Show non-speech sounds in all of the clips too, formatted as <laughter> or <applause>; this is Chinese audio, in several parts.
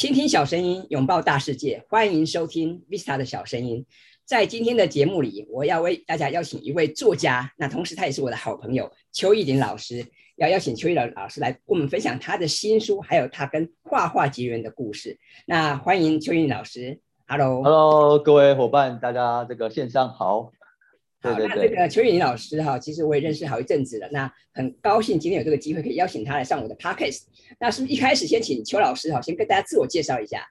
倾听小声音，拥抱大世界，欢迎收听 Vista 的小声音。在今天的节目里，我要为大家邀请一位作家，那同时他也是我的好朋友邱义林老师，要邀请邱义林老师来跟我们分享他的新书，还有他跟画画结缘的故事。那欢迎邱义林老师，Hello，Hello，各位伙伴，大家这个线上好。好，那这个邱玉林老师哈，其实我也认识好一阵子了。那很高兴今天有这个机会可以邀请他来上我的 podcast。那是不是一开始先请邱老师哈，先跟大家自我介绍一下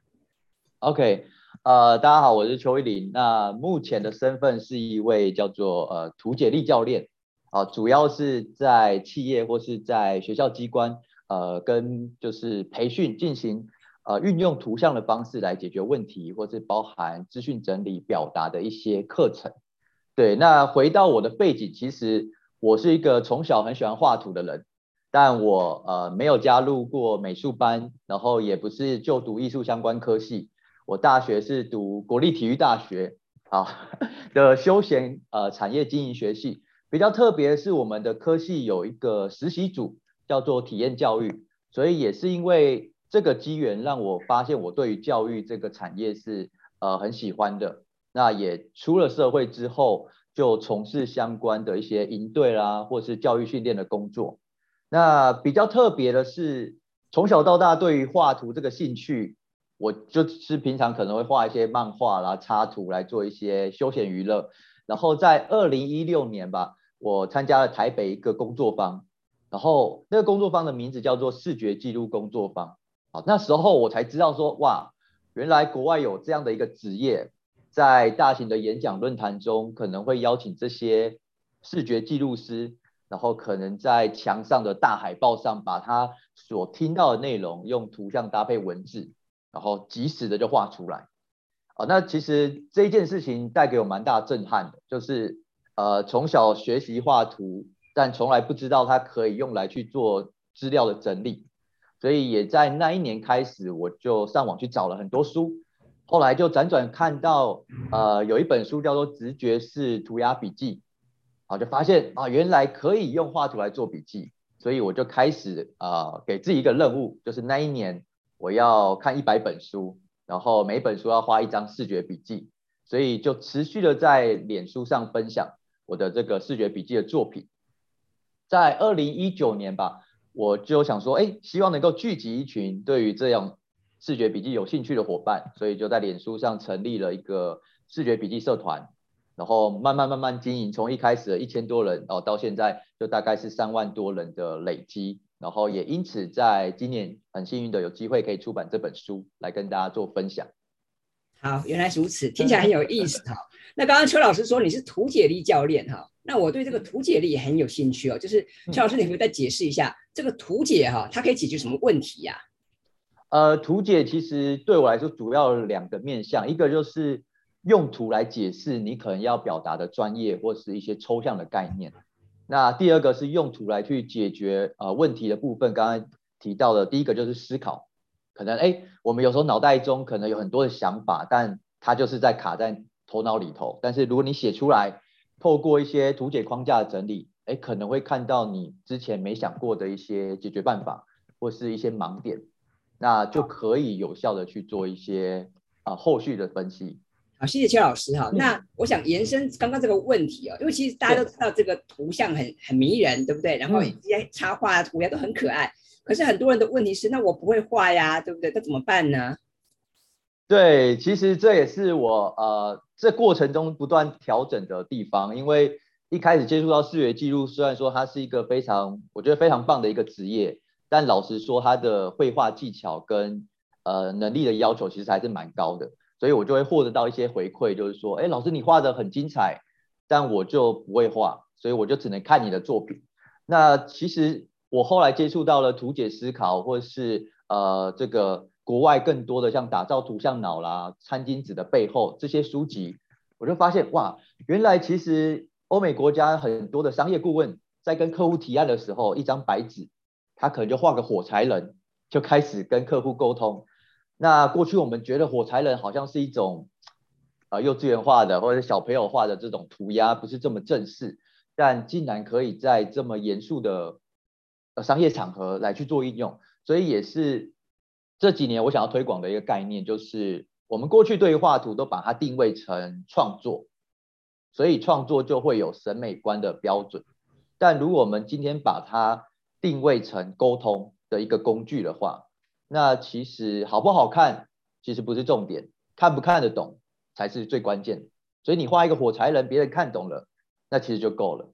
？OK，呃，大家好，我是邱玉林。那目前的身份是一位叫做呃图解力教练啊，主要是在企业或是在学校机关呃跟就是培训进行呃运用图像的方式来解决问题，或是包含资讯整理表达的一些课程。对，那回到我的背景，其实我是一个从小很喜欢画图的人，但我呃没有加入过美术班，然后也不是就读艺术相关科系，我大学是读国立体育大学啊 <laughs> 的休闲呃产业经营学系，比较特别是我们的科系有一个实习组叫做体验教育，所以也是因为这个机缘让我发现我对于教育这个产业是呃很喜欢的。那也出了社会之后，就从事相关的一些营队啦，或是教育训练的工作。那比较特别的是，从小到大对于画图这个兴趣，我就是平常可能会画一些漫画啦、插图来做一些休闲娱乐。然后在二零一六年吧，我参加了台北一个工作坊，然后那个工作坊的名字叫做视觉记录工作坊。好，那时候我才知道说，哇，原来国外有这样的一个职业。在大型的演讲论坛中，可能会邀请这些视觉记录师，然后可能在墙上的大海报上，把他所听到的内容用图像搭配文字，然后及时的就画出来。哦，那其实这件事情带给我蛮大震撼的，就是呃从小学习画图，但从来不知道它可以用来去做资料的整理，所以也在那一年开始，我就上网去找了很多书。后来就辗转看到，呃，有一本书叫做《直觉式涂鸦笔记》，啊，就发现啊，原来可以用画图来做笔记，所以我就开始啊，给自己一个任务，就是那一年我要看一百本书，然后每本书要画一张视觉笔记，所以就持续的在脸书上分享我的这个视觉笔记的作品。在二零一九年吧，我就想说，哎，希望能够聚集一群对于这样。视觉笔记有兴趣的伙伴，所以就在脸书上成立了一个视觉笔记社团，然后慢慢慢慢经营，从一开始的一千多人哦，到现在就大概是三万多人的累积，然后也因此在今年很幸运的有机会可以出版这本书来跟大家做分享。好，原来如此，听起来很有意思哈。那刚刚邱老师说你是图解力教练哈，那我对这个图解力也很有兴趣哦，就是邱老师，你可以再解释一下这个图解哈，它可以解决什么问题呀？呃，图解其实对我来说主要两个面向，一个就是用图来解释你可能要表达的专业或是一些抽象的概念。那第二个是用图来去解决呃问题的部分。刚刚提到的第一个就是思考，可能哎，我们有时候脑袋中可能有很多的想法，但它就是在卡在头脑里头。但是如果你写出来，透过一些图解框架的整理，哎，可能会看到你之前没想过的一些解决办法或是一些盲点。那就可以有效的去做一些啊后续的分析。好，谢谢邱老师哈。那我想延伸刚刚这个问题哦，因为其实大家都知道这个图像很很迷人，对不对？然后一些插画涂鸦都很可爱。可是很多人的问题是，那我不会画呀，对不对？那怎么办呢？对，其实这也是我呃这过程中不断调整的地方。因为一开始接触到视觉记录，虽然说它是一个非常我觉得非常棒的一个职业。但老实说，他的绘画技巧跟呃能力的要求其实还是蛮高的，所以我就会获得到一些回馈，就是说，哎，老师你画的很精彩，但我就不会画，所以我就只能看你的作品。那其实我后来接触到了图解思考，或是呃这个国外更多的像打造图像脑啦、餐巾纸的背后这些书籍，我就发现哇，原来其实欧美国家很多的商业顾问在跟客户提案的时候，一张白纸。他可能就画个火柴人，就开始跟客户沟通。那过去我们觉得火柴人好像是一种，呃，幼稚园画的或者小朋友画的这种涂鸦，不是这么正式。但竟然可以在这么严肃的呃商业场合来去做应用，所以也是这几年我想要推广的一个概念，就是我们过去对于画图都把它定位成创作，所以创作就会有审美观的标准。但如果我们今天把它定位成沟通的一个工具的话，那其实好不好看其实不是重点，看不看得懂才是最关键。所以你画一个火柴人，别人看懂了，那其实就够了。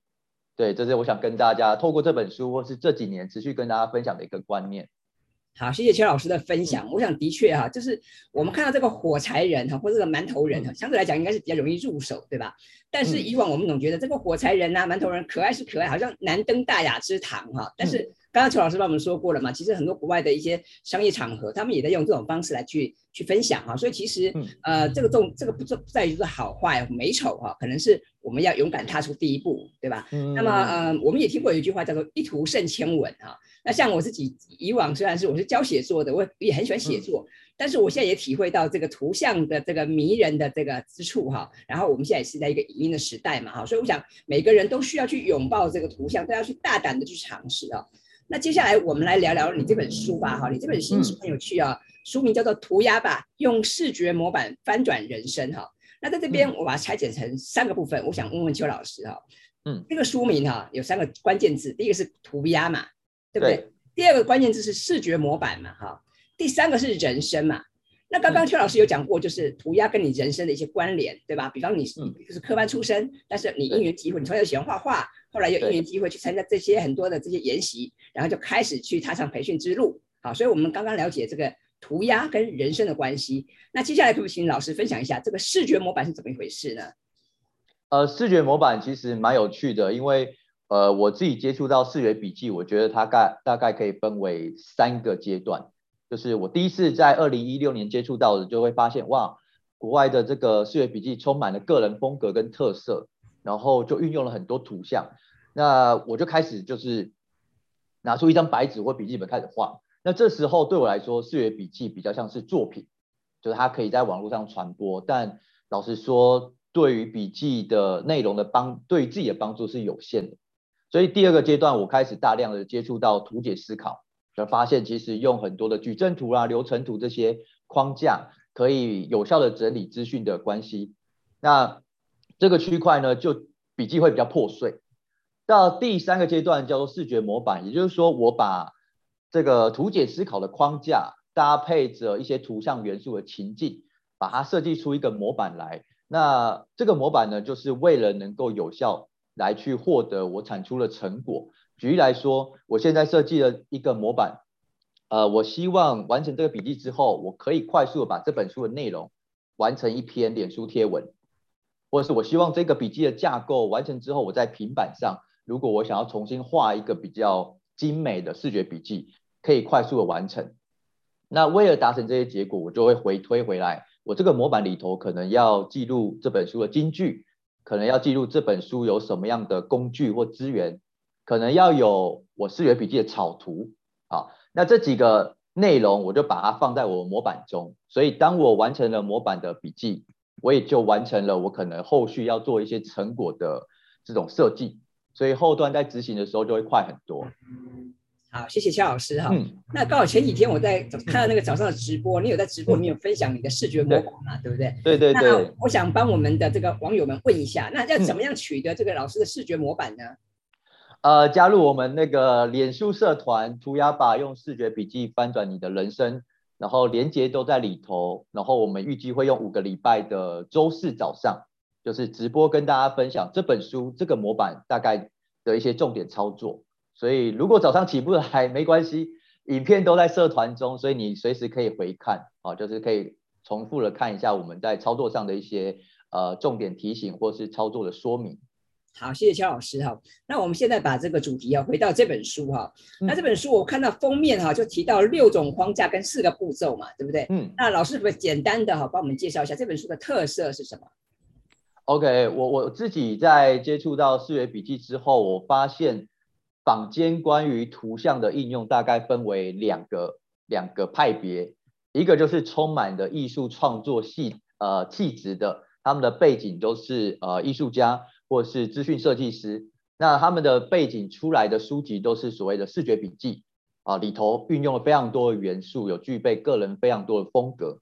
对，这是我想跟大家透过这本书或是这几年持续跟大家分享的一个观念。好，谢谢邱老师的分享。我想的确哈，就是我们看到这个火柴人哈，或者这个馒头人哈，相对来讲应该是比较容易入手，对吧？但是以往我们总觉得这个火柴人呐、馒头人可爱是可爱，好像难登大雅之堂哈。但是刚刚邱老师帮我们说过了嘛，其实很多国外的一些商业场合，他们也在用这种方式来去去分享哈。所以其实呃，这个重这个不不在于是好坏美丑哈，可能是我们要勇敢踏出第一步，对吧？那么呃，我们也听过有一句话叫做一图胜千文哈。那像我自己以往虽然是我是教写作的，我也很喜欢写作，但是我现在也体会到这个图像的这个迷人的这个之处哈。然后我们现在也是在一个影音的时代嘛哈，所以我想每个人都需要去拥抱这个图像，都要去大胆的去尝试啊。那接下来我们来聊聊你这本书吧哈，你这本书是很有趣啊，书名叫做《涂鸦吧，用视觉模板翻转人生》哈。那在这边我把它拆解成三个部分，我想问问邱老师哈，嗯，这个书名哈有三个关键字，第一个是涂鸦嘛。对不对？第二个关键字是视觉模板嘛，哈。第三个是人生嘛。那刚刚邱老师有讲过，就是涂鸦跟你人生的一些关联，对吧？比方你是就是科班出身，但是你因缘机会，你从小喜欢画画，后来有因缘机会去参加这些很多的这些研习，然后就开始去踏上培训之路。好，所以我们刚刚了解这个涂鸦跟人生的关系。那接下来可不可以请老师分享一下这个视觉模板是怎么一回事呢？呃，视觉模板其实蛮有趣的，因为。呃，我自己接触到视觉笔记，我觉得它概大概可以分为三个阶段。就是我第一次在二零一六年接触到的，就会发现哇，国外的这个视觉笔记充满了个人风格跟特色，然后就运用了很多图像。那我就开始就是拿出一张白纸或笔记本开始画。那这时候对我来说，视觉笔记比较像是作品，就是它可以在网络上传播。但老实说，对于笔记的内容的帮，对于自己的帮助是有限的。所以第二个阶段，我开始大量的接触到图解思考，就发现其实用很多的矩阵图啊、流程图这些框架，可以有效的整理资讯的关系。那这个区块呢，就笔记会比较破碎。到第三个阶段叫做视觉模板，也就是说，我把这个图解思考的框架搭配着一些图像元素的情境，把它设计出一个模板来。那这个模板呢，就是为了能够有效。来去获得我产出的成果。举例来说，我现在设计了一个模板，呃，我希望完成这个笔记之后，我可以快速的把这本书的内容完成一篇脸书贴文，或者是我希望这个笔记的架构完成之后，我在平板上，如果我想要重新画一个比较精美的视觉笔记，可以快速的完成。那为了达成这些结果，我就会回推回来，我这个模板里头可能要记录这本书的金句。可能要记录这本书有什么样的工具或资源，可能要有我视觉笔记的草图啊，那这几个内容我就把它放在我模板中，所以当我完成了模板的笔记，我也就完成了我可能后续要做一些成果的这种设计，所以后端在执行的时候就会快很多。好，谢谢肖老师哈。嗯那刚好前几天我在看到那个早上的直播，你有在直播里面有分享你的视觉模板嘛？对不对？对对对。那我想帮我们的这个网友们问一下，那要怎么样取得这个老师的视觉模板呢？呃，加入我们那个脸书社团“涂鸦吧”，用视觉笔记翻转你的人生，然后连接都在里头。然后我们预计会用五个礼拜的周四早上，就是直播跟大家分享这本书这个模板大概的一些重点操作。所以，如果早上起不来没关系，影片都在社团中，所以你随时可以回看啊，就是可以重复的看一下我们在操作上的一些呃重点提醒或是操作的说明。好，谢谢肖老师哈。那我们现在把这个主题啊回到这本书哈。那这本书我看到封面哈就提到六种框架跟四个步骤嘛，对不对？嗯。那老师可不简单的哈帮我们介绍一下这本书的特色是什么？OK，我我自己在接触到视觉笔记之后，我发现。坊间关于图像的应用大概分为两个两个派别，一个就是充满的艺术创作系呃气质的，他们的背景都是呃艺术家或是资讯设计师，那他们的背景出来的书籍都是所谓的视觉笔记，啊，里头运用了非常多的元素，有具备个人非常多的风格。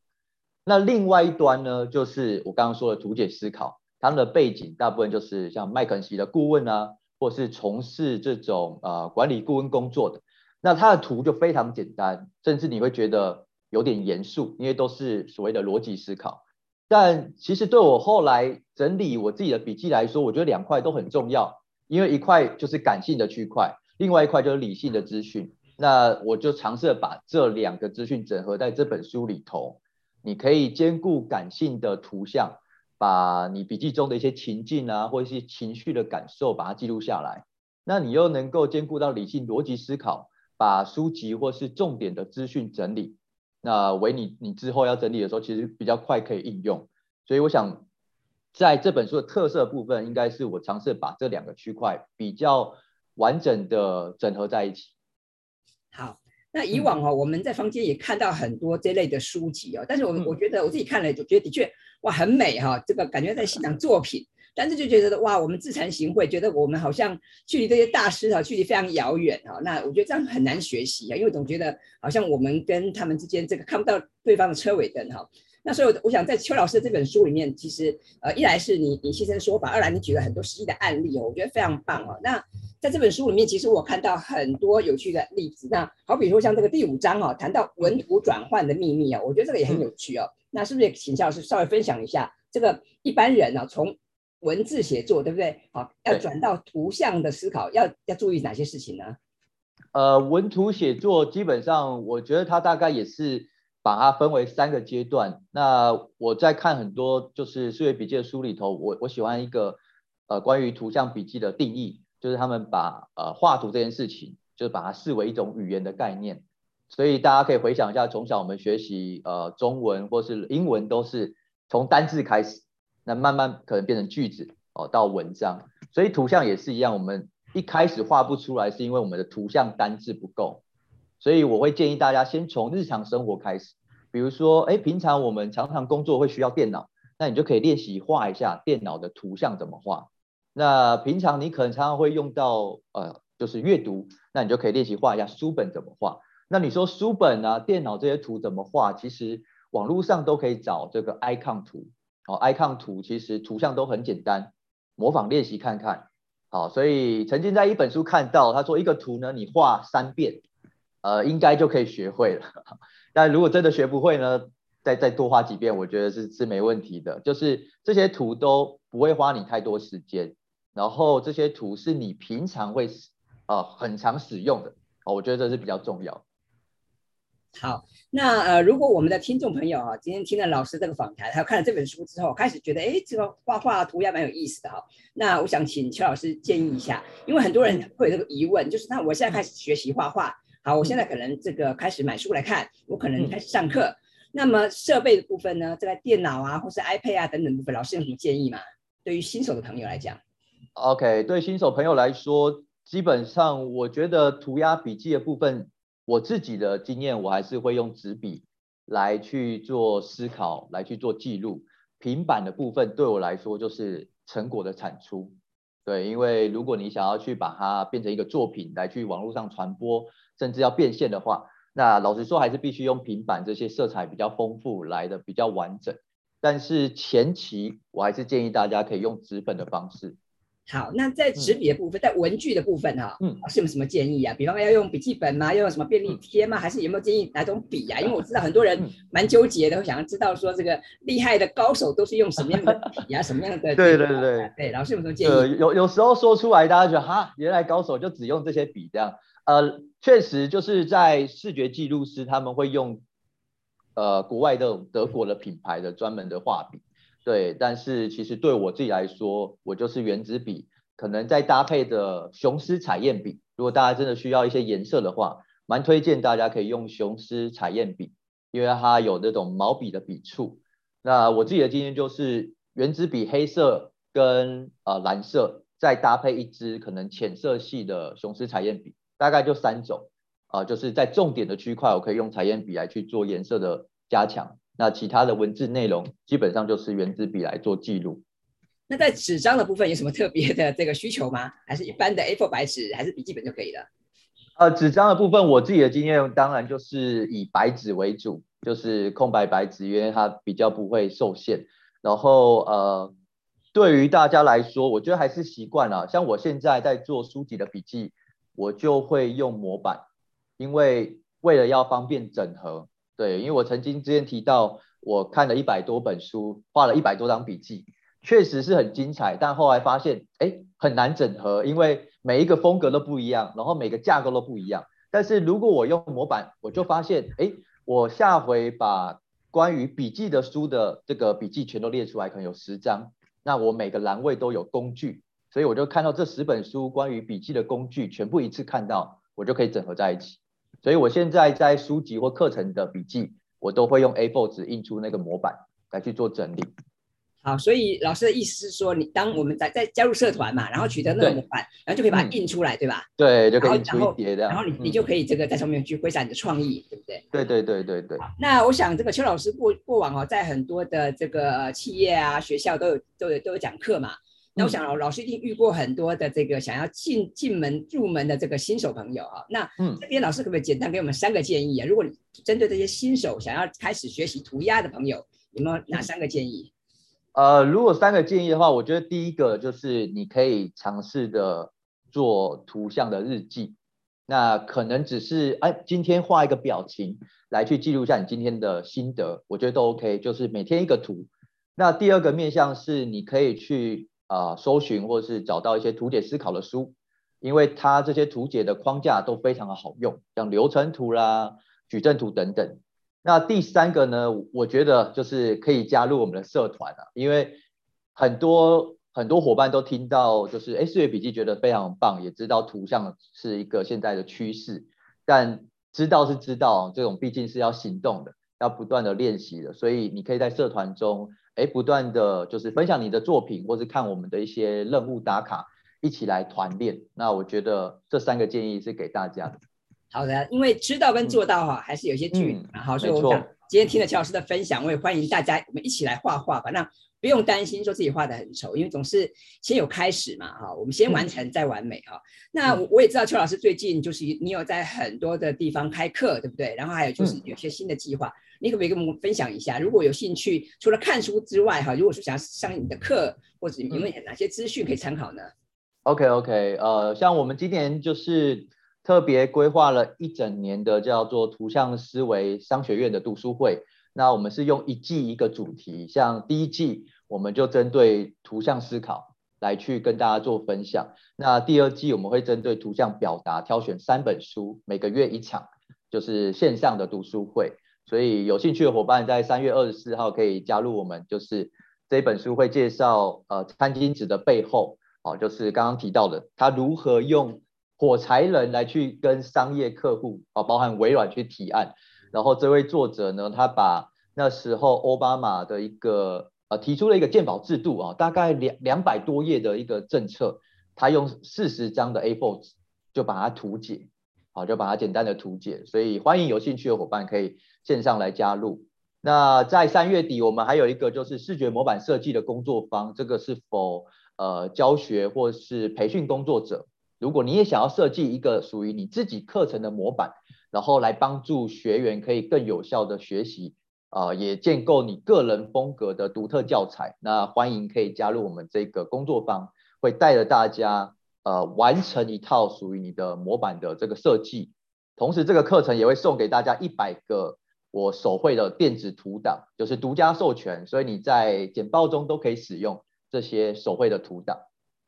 那另外一端呢，就是我刚刚说的图解思考，他们的背景大部分就是像麦肯锡的顾问啊，或是从事这种呃管理顾问工作的。那他的图就非常简单，甚至你会觉得有点严肃，因为都是所谓的逻辑思考。但其实对我后来整理我自己的笔记来说，我觉得两块都很重要，因为一块就是感性的区块，另外一块就是理性的资讯。那我就尝试把这两个资讯整合在这本书里头，你可以兼顾感性的图像，把你笔记中的一些情境啊，或一些情绪的感受把它记录下来。那你又能够兼顾到理性逻辑思考，把书籍或是重点的资讯整理。那为你你之后要整理的时候，其实比较快可以应用。所以我想在这本书的特色部分，应该是我尝试把这两个区块比较完整的整合在一起。好，那以往哦，我们在坊间也看到很多这类的书籍哦，但是我我觉得我自己看了就觉得的确哇很美哈，这个感觉在欣赏作品，但是就觉得哇我们自惭形秽，觉得我们好像距离这些大师哈距离非常遥远哈，那我觉得这样很难学习啊，因为总觉得好像我们跟他们之间这个看不到对方的车尾灯哈。那所以我想在邱老师这本书里面，其实呃一来是你你先生说法，二来你举了很多实际的案例哦，我觉得非常棒哦。那在这本书里面，其实我看到很多有趣的例子。那好比说像这个第五章哦，谈到文图转换的秘密哦，我觉得这个也很有趣哦。那是不是也请教老师稍微分享一下，这个一般人呢从文字写作对不对？好，要转到图像的思考，要要注意哪些事情呢？呃，文图写作基本上，我觉得它大概也是把它分为三个阶段。那我在看很多就是数学笔记的书里头，我我喜欢一个呃关于图像笔记的定义。就是他们把呃画图这件事情，就是把它视为一种语言的概念，所以大家可以回想一下，从小我们学习呃中文或是英文都是从单字开始，那慢慢可能变成句子哦到文章，所以图像也是一样，我们一开始画不出来是因为我们的图像单字不够，所以我会建议大家先从日常生活开始，比如说哎平常我们常常工作会需要电脑，那你就可以练习画一下电脑的图像怎么画。那平常你可能常常会用到，呃，就是阅读，那你就可以练习画一下书本怎么画。那你说书本啊、电脑这些图怎么画？其实网络上都可以找这个 icon 图，哦，icon 图其实图像都很简单，模仿练习看看。好，所以曾经在一本书看到，他说一个图呢，你画三遍，呃，应该就可以学会了。<laughs> 但如果真的学不会呢，再再多花几遍，我觉得是是没问题的。就是这些图都不会花你太多时间。然后这些图是你平常会呃很常使用的哦，我觉得这是比较重要。好，那呃如果我们的听众朋友啊，今天听了老师这个访谈，还有看了这本书之后，开始觉得哎这个画画涂鸦蛮有意思的哈，那我想请邱老师建议一下，因为很多人会有这个疑问，就是那我现在开始学习画画，好，我现在可能这个开始买书来看，我可能开始上课，那么设备的部分呢，这个电脑啊或是 iPad 啊等等部分，老师有什么建议吗？对于新手的朋友来讲？OK，对新手朋友来说，基本上我觉得涂鸦笔记的部分，我自己的经验，我还是会用纸笔来去做思考，来去做记录。平板的部分对我来说就是成果的产出。对，因为如果你想要去把它变成一个作品来去网络上传播，甚至要变现的话，那老实说还是必须用平板这些色彩比较丰富来的比较完整。但是前期我还是建议大家可以用纸本的方式。好，那在纸笔的部分，在文具的部分哈，嗯，是有什么建议啊？比方要用笔记本吗？要用什么便利贴吗？还是有没有建议哪种笔啊？因为我知道很多人蛮纠结的，想要知道说这个厉害的高手都是用什么样的笔啊，什么样的？对对对对，老师有什么建议？有有时候说出来，大家觉得哈，原来高手就只用这些笔这样。呃，确实就是在视觉记录师他们会用呃国外的德国的品牌的专门的画笔。对，但是其实对我自己来说，我就是原子笔，可能再搭配的雄狮彩砚笔。如果大家真的需要一些颜色的话，蛮推荐大家可以用雄狮彩砚笔，因为它有那种毛笔的笔触。那我自己的经验就是，原子笔黑色跟呃蓝色，再搭配一支可能浅色系的雄狮彩砚笔，大概就三种。啊，就是在重点的区块，我可以用彩砚笔来去做颜色的加强。那其他的文字内容基本上就是原子笔来做记录。那在纸张的部分有什么特别的这个需求吗？还是一般的 A4 白纸还是笔记本就可以了？呃，纸张的部分，我自己的经验当然就是以白纸为主，就是空白白纸，因为它比较不会受限。然后呃，对于大家来说，我觉得还是习惯了。像我现在在做书籍的笔记，我就会用模板，因为为了要方便整合。对，因为我曾经之前提到，我看了一百多本书，画了一百多张笔记，确实是很精彩。但后来发现，哎，很难整合，因为每一个风格都不一样，然后每个架构都不一样。但是如果我用模板，我就发现，哎，我下回把关于笔记的书的这个笔记全都列出来，可能有十张。那我每个栏位都有工具，所以我就看到这十本书关于笔记的工具全部一次看到，我就可以整合在一起。所以我现在在书籍或课程的笔记，我都会用 A4 纸印出那个模板来去做整理。好，所以老师的意思是说，你当我们在在加入社团嘛，然后取得那个模板，然后就可以把它印出来，对吧？对，就可以印出一叠的。然后你你就可以这个在上面去挥洒你的创意，对不对？对对对对对。那我想这个邱老师过过往哦，在很多的这个企业啊、学校都有都有都有讲课嘛。那我想老老师一定遇过很多的这个想要进进门入门的这个新手朋友啊。那这边老师可不可以简单给我们三个建议啊？如果你针对这些新手想要开始学习涂鸦的朋友，有没有哪三个建议？呃，如果三个建议的话，我觉得第一个就是你可以尝试的做图像的日记，那可能只是哎今天画一个表情来去记录一下你今天的心得，我觉得都 OK，就是每天一个图。那第二个面向是你可以去啊搜寻或是找到一些图解思考的书，因为它这些图解的框架都非常的好用，像流程图啦、矩阵图等等。那第三个呢？我觉得就是可以加入我们的社团啊，因为很多很多伙伴都听到，就是哎，视觉笔记觉得非常棒，也知道图像是一个现在的趋势，但知道是知道，这种毕竟是要行动的，要不断的练习的，所以你可以在社团中，哎，不断的就是分享你的作品，或是看我们的一些任务打卡，一起来团练。那我觉得这三个建议是给大家的。好的，因为知道跟做到哈还是有些距离嗯，好，所以我想今天听了乔老师的分享，我也欢迎大家我们一起来画画吧。那不用担心说自己画的很丑，因为总是先有开始嘛，哈，我们先完成再完美哈。那我我也知道邱老师最近就是你有在很多的地方开课，对不对？然后还有就是有些新的计划，你可不可以跟我们分享一下？如果有兴趣，除了看书之外，哈，如果说想要上你的课，或者有没有哪些资讯可以参考呢？OK OK，呃，像我们今年就是。特别规划了一整年的叫做图像思维商学院的读书会，那我们是用一季一个主题，像第一季我们就针对图像思考来去跟大家做分享，那第二季我们会针对图像表达挑选三本书，每个月一场，就是线上的读书会，所以有兴趣的伙伴在三月二十四号可以加入我们，就是这本书会介绍呃餐巾纸的背后，哦，就是刚刚提到的它如何用。火柴人来去跟商业客户啊，包含微软去提案，然后这位作者呢，他把那时候奥巴马的一个呃提出了一个鉴保制度啊，大概两两百多页的一个政策，他用四十张的 A4 纸就把它图解，好就把它简单的图解，所以欢迎有兴趣的伙伴可以线上来加入。那在三月底，我们还有一个就是视觉模板设计的工作坊，这个是否呃教学或是培训工作者。如果你也想要设计一个属于你自己课程的模板，然后来帮助学员可以更有效的学习，啊，也建构你个人风格的独特教材，那欢迎可以加入我们这个工作坊，会带着大家呃完成一套属于你的模板的这个设计，同时这个课程也会送给大家一百个我手绘的电子图档，就是独家授权，所以你在简报中都可以使用这些手绘的图档。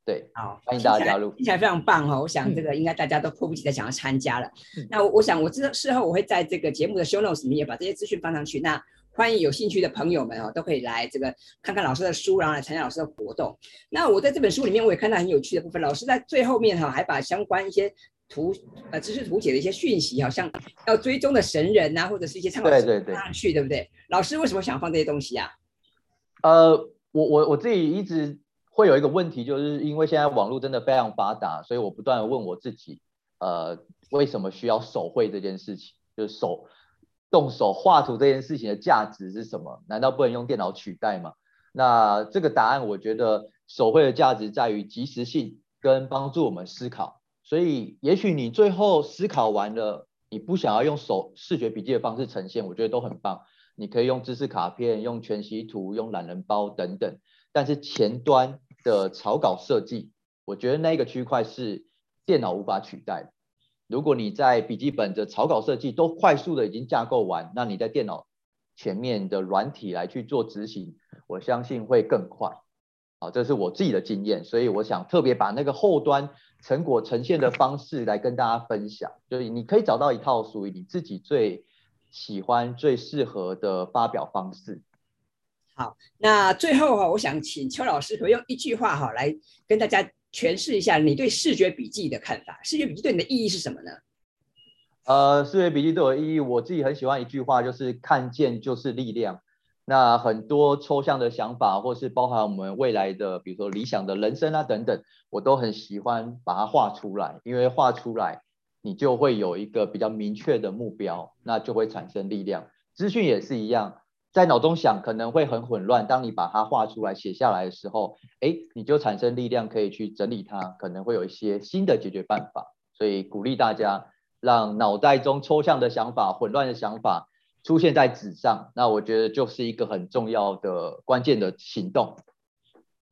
对，好，欢迎大家加入，听起来非常棒哈！我想这个应该大家都迫不及待想要参加了。那我想我之事后我会在这个节目的 show notes 里面也把这些资讯放上去。那欢迎有兴趣的朋友们哦，都可以来这个看看老师的书，然后来参加老师的活动。那我在这本书里面我也看到很有趣的部分，老师在最后面哈还把相关一些图呃知识图解的一些讯息，好像要追踪的神人呐，或者是一些参考书放上去，对不对？老师为什么想放这些东西啊？呃，我我我自己一直。会有一个问题，就是因为现在网络真的非常发达，所以我不断的问我自己，呃，为什么需要手绘这件事情？就是手动手画图这件事情的价值是什么？难道不能用电脑取代吗？那这个答案，我觉得手绘的价值在于及时性跟帮助我们思考。所以也许你最后思考完了，你不想要用手视觉笔记的方式呈现，我觉得都很棒。你可以用知识卡片、用全息图、用懒人包等等。但是前端的草稿设计，我觉得那个区块是电脑无法取代的。如果你在笔记本的草稿设计都快速的已经架构完，那你在电脑前面的软体来去做执行，我相信会更快。好，这是我自己的经验，所以我想特别把那个后端成果呈现的方式来跟大家分享。就是你可以找到一套属于你自己最喜欢、最适合的发表方式。好，那最后哈，我想请邱老师可用一句话哈来跟大家。诠释一下你对视觉笔记的看法。视觉笔记对你的意义是什么呢？呃，视觉笔记对我的意义，我自己很喜欢一句话，就是看见就是力量。那很多抽象的想法，或是包含我们未来的，比如说理想的人生啊等等，我都很喜欢把它画出来，因为画出来你就会有一个比较明确的目标，那就会产生力量。资讯也是一样。在脑中想可能会很混乱，当你把它画出来写下来的时候，哎，你就产生力量可以去整理它，可能会有一些新的解决办法。所以鼓励大家让脑袋中抽象的想法、混乱的想法出现在纸上，那我觉得就是一个很重要的关键的行动。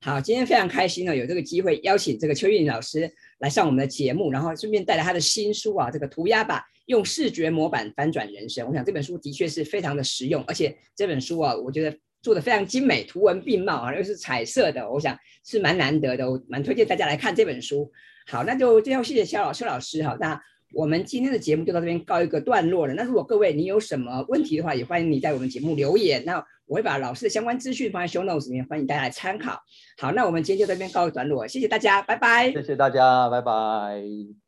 好，今天非常开心呢，有这个机会邀请这个邱玉玲老师来上我们的节目，然后顺便带来他的新书啊，这个涂鸦吧。用视觉模板翻转人生，我想这本书的确是非常的实用，而且这本书啊，我觉得做的非常精美，图文并茂啊，又是彩色的，我想是蛮难得的，我蛮推荐大家来看这本书。好，那就最后谢谢肖老师老师哈，那我们今天的节目就到这边告一个段落了。那如果各位你有什么问题的话，也欢迎你在我们节目留言，那我会把老师的相关资讯放在 show notes 里面，欢迎大家来参考。好，那我们今天就这边告一段落，谢谢大家，拜拜。谢谢大家，拜拜。